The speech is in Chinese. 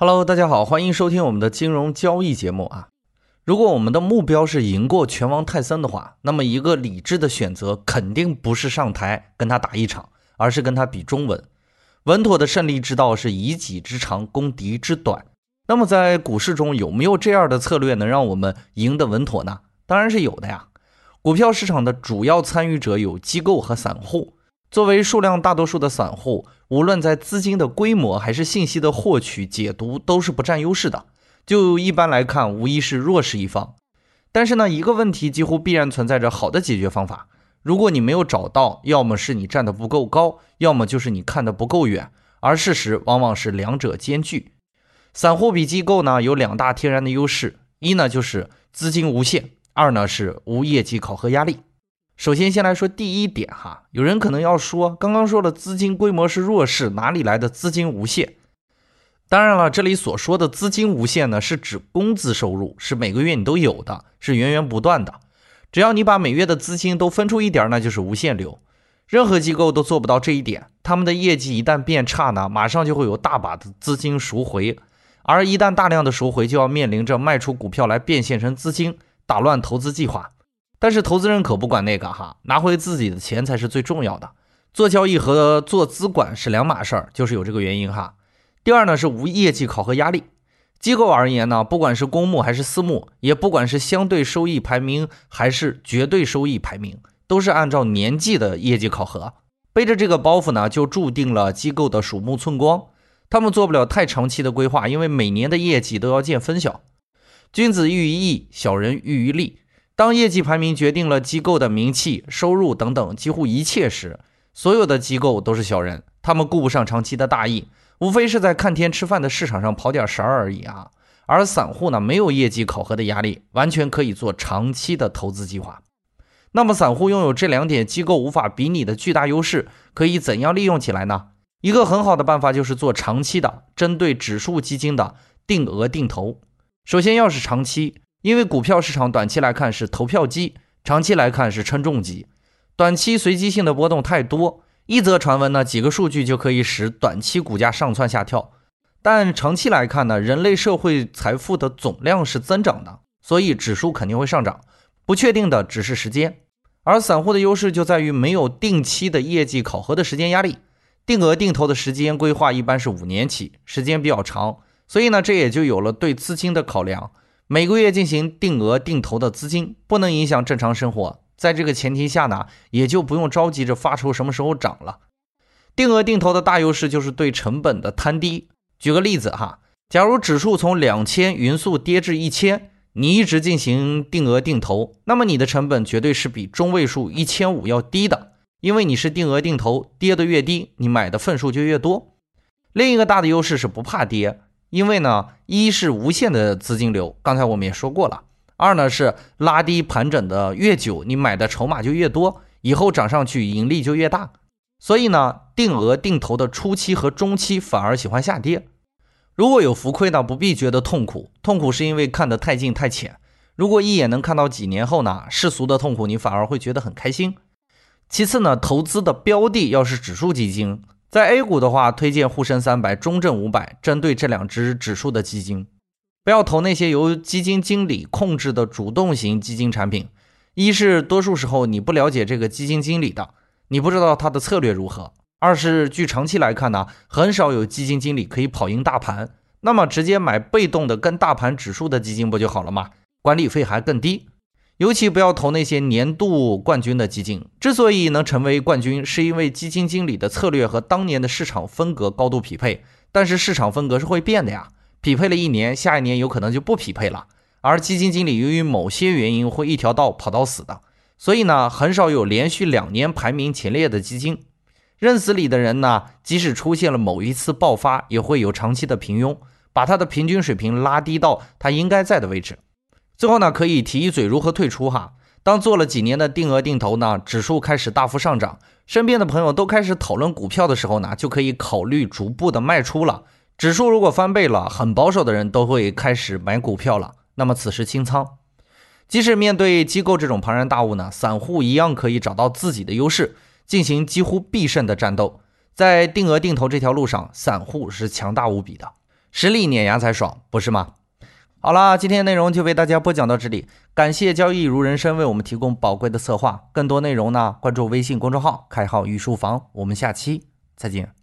Hello，大家好，欢迎收听我们的金融交易节目啊。如果我们的目标是赢过拳王泰森的话，那么一个理智的选择肯定不是上台跟他打一场，而是跟他比中文。稳妥的胜利之道是以己之长攻敌之短。那么在股市中有没有这样的策略能让我们赢得稳妥呢？当然是有的呀。股票市场的主要参与者有机构和散户。作为数量大多数的散户，无论在资金的规模还是信息的获取、解读，都是不占优势的。就一般来看，无疑是弱势一方。但是呢，一个问题几乎必然存在着好的解决方法。如果你没有找到，要么是你站得不够高，要么就是你看得不够远。而事实往往是两者兼具。散户比机构呢有两大天然的优势：一呢就是资金无限，二呢是无业绩考核压力。首先，先来说第一点哈，有人可能要说，刚刚说了资金规模是弱势，哪里来的资金无限？当然了，这里所说的资金无限呢，是指工资收入是每个月你都有的，是源源不断的。只要你把每月的资金都分出一点，那就是无限流。任何机构都做不到这一点，他们的业绩一旦变差呢，马上就会有大把的资金赎回，而一旦大量的赎回，就要面临着卖出股票来变现成资金，打乱投资计划。但是投资人可不管那个哈，拿回自己的钱才是最重要的。做交易和做资管是两码事儿，就是有这个原因哈。第二呢是无业绩考核压力。机构而言呢，不管是公募还是私募，也不管是相对收益排名还是绝对收益排名，都是按照年计的业绩考核。背着这个包袱呢，就注定了机构的鼠目寸光。他们做不了太长期的规划，因为每年的业绩都要见分晓。君子喻于义，小人喻于利。当业绩排名决定了机构的名气、收入等等几乎一切时，所有的机构都是小人，他们顾不上长期的大义，无非是在看天吃饭的市场上跑点神而已啊。而散户呢，没有业绩考核的压力，完全可以做长期的投资计划。那么，散户拥有这两点机构无法比拟的巨大优势，可以怎样利用起来呢？一个很好的办法就是做长期的，针对指数基金的定额定投。首先要是长期。因为股票市场短期来看是投票机，长期来看是称重机。短期随机性的波动太多，一则传闻呢，几个数据就可以使短期股价上蹿下跳。但长期来看呢，人类社会财富的总量是增长的，所以指数肯定会上涨。不确定的只是时间。而散户的优势就在于没有定期的业绩考核的时间压力，定额定投的时间规划一般是五年起，时间比较长，所以呢，这也就有了对资金的考量。每个月进行定额定投的资金不能影响正常生活，在这个前提下呢，也就不用着急着发愁什么时候涨了。定额定投的大优势就是对成本的摊低。举个例子哈，假如指数从两千匀速跌至一千，你一直进行定额定投，那么你的成本绝对是比中位数一千五要低的，因为你是定额定投，跌得越低，你买的份数就越多。另一个大的优势是不怕跌。因为呢，一是无限的资金流，刚才我们也说过了；二呢是拉低盘整的越久，你买的筹码就越多，以后涨上去盈利就越大。所以呢，定额定投的初期和中期反而喜欢下跌。如果有浮亏呢，不必觉得痛苦，痛苦是因为看得太近太浅。如果一眼能看到几年后呢，世俗的痛苦你反而会觉得很开心。其次呢，投资的标的要是指数基金。在 A 股的话，推荐沪深三百、中证五百，针对这两只指数的基金，不要投那些由基金经理控制的主动型基金产品。一是多数时候你不了解这个基金经理的，你不知道他的策略如何；二是据长期来看呢，很少有基金经理可以跑赢大盘。那么直接买被动的跟大盘指数的基金不就好了吗？管理费还更低。尤其不要投那些年度冠军的基金。之所以能成为冠军，是因为基金经理的策略和当年的市场风格高度匹配。但是市场风格是会变的呀，匹配了一年，下一年有可能就不匹配了。而基金经理由于某些原因会一条道跑到死的，所以呢，很少有连续两年排名前列的基金。认死理的人呢，即使出现了某一次爆发，也会有长期的平庸，把他的平均水平拉低到他应该在的位置。最后呢，可以提一嘴如何退出哈。当做了几年的定额定投呢，指数开始大幅上涨，身边的朋友都开始讨论股票的时候呢，就可以考虑逐步的卖出了。指数如果翻倍了，很保守的人都会开始买股票了。那么此时清仓。即使面对机构这种庞然大物呢，散户一样可以找到自己的优势，进行几乎必胜的战斗。在定额定投这条路上，散户是强大无比的。实力碾压才爽，不是吗？好啦，今天内容就为大家播讲到这里，感谢交易如人生为我们提供宝贵的策划。更多内容呢，关注微信公众号“开号御书房”。我们下期再见。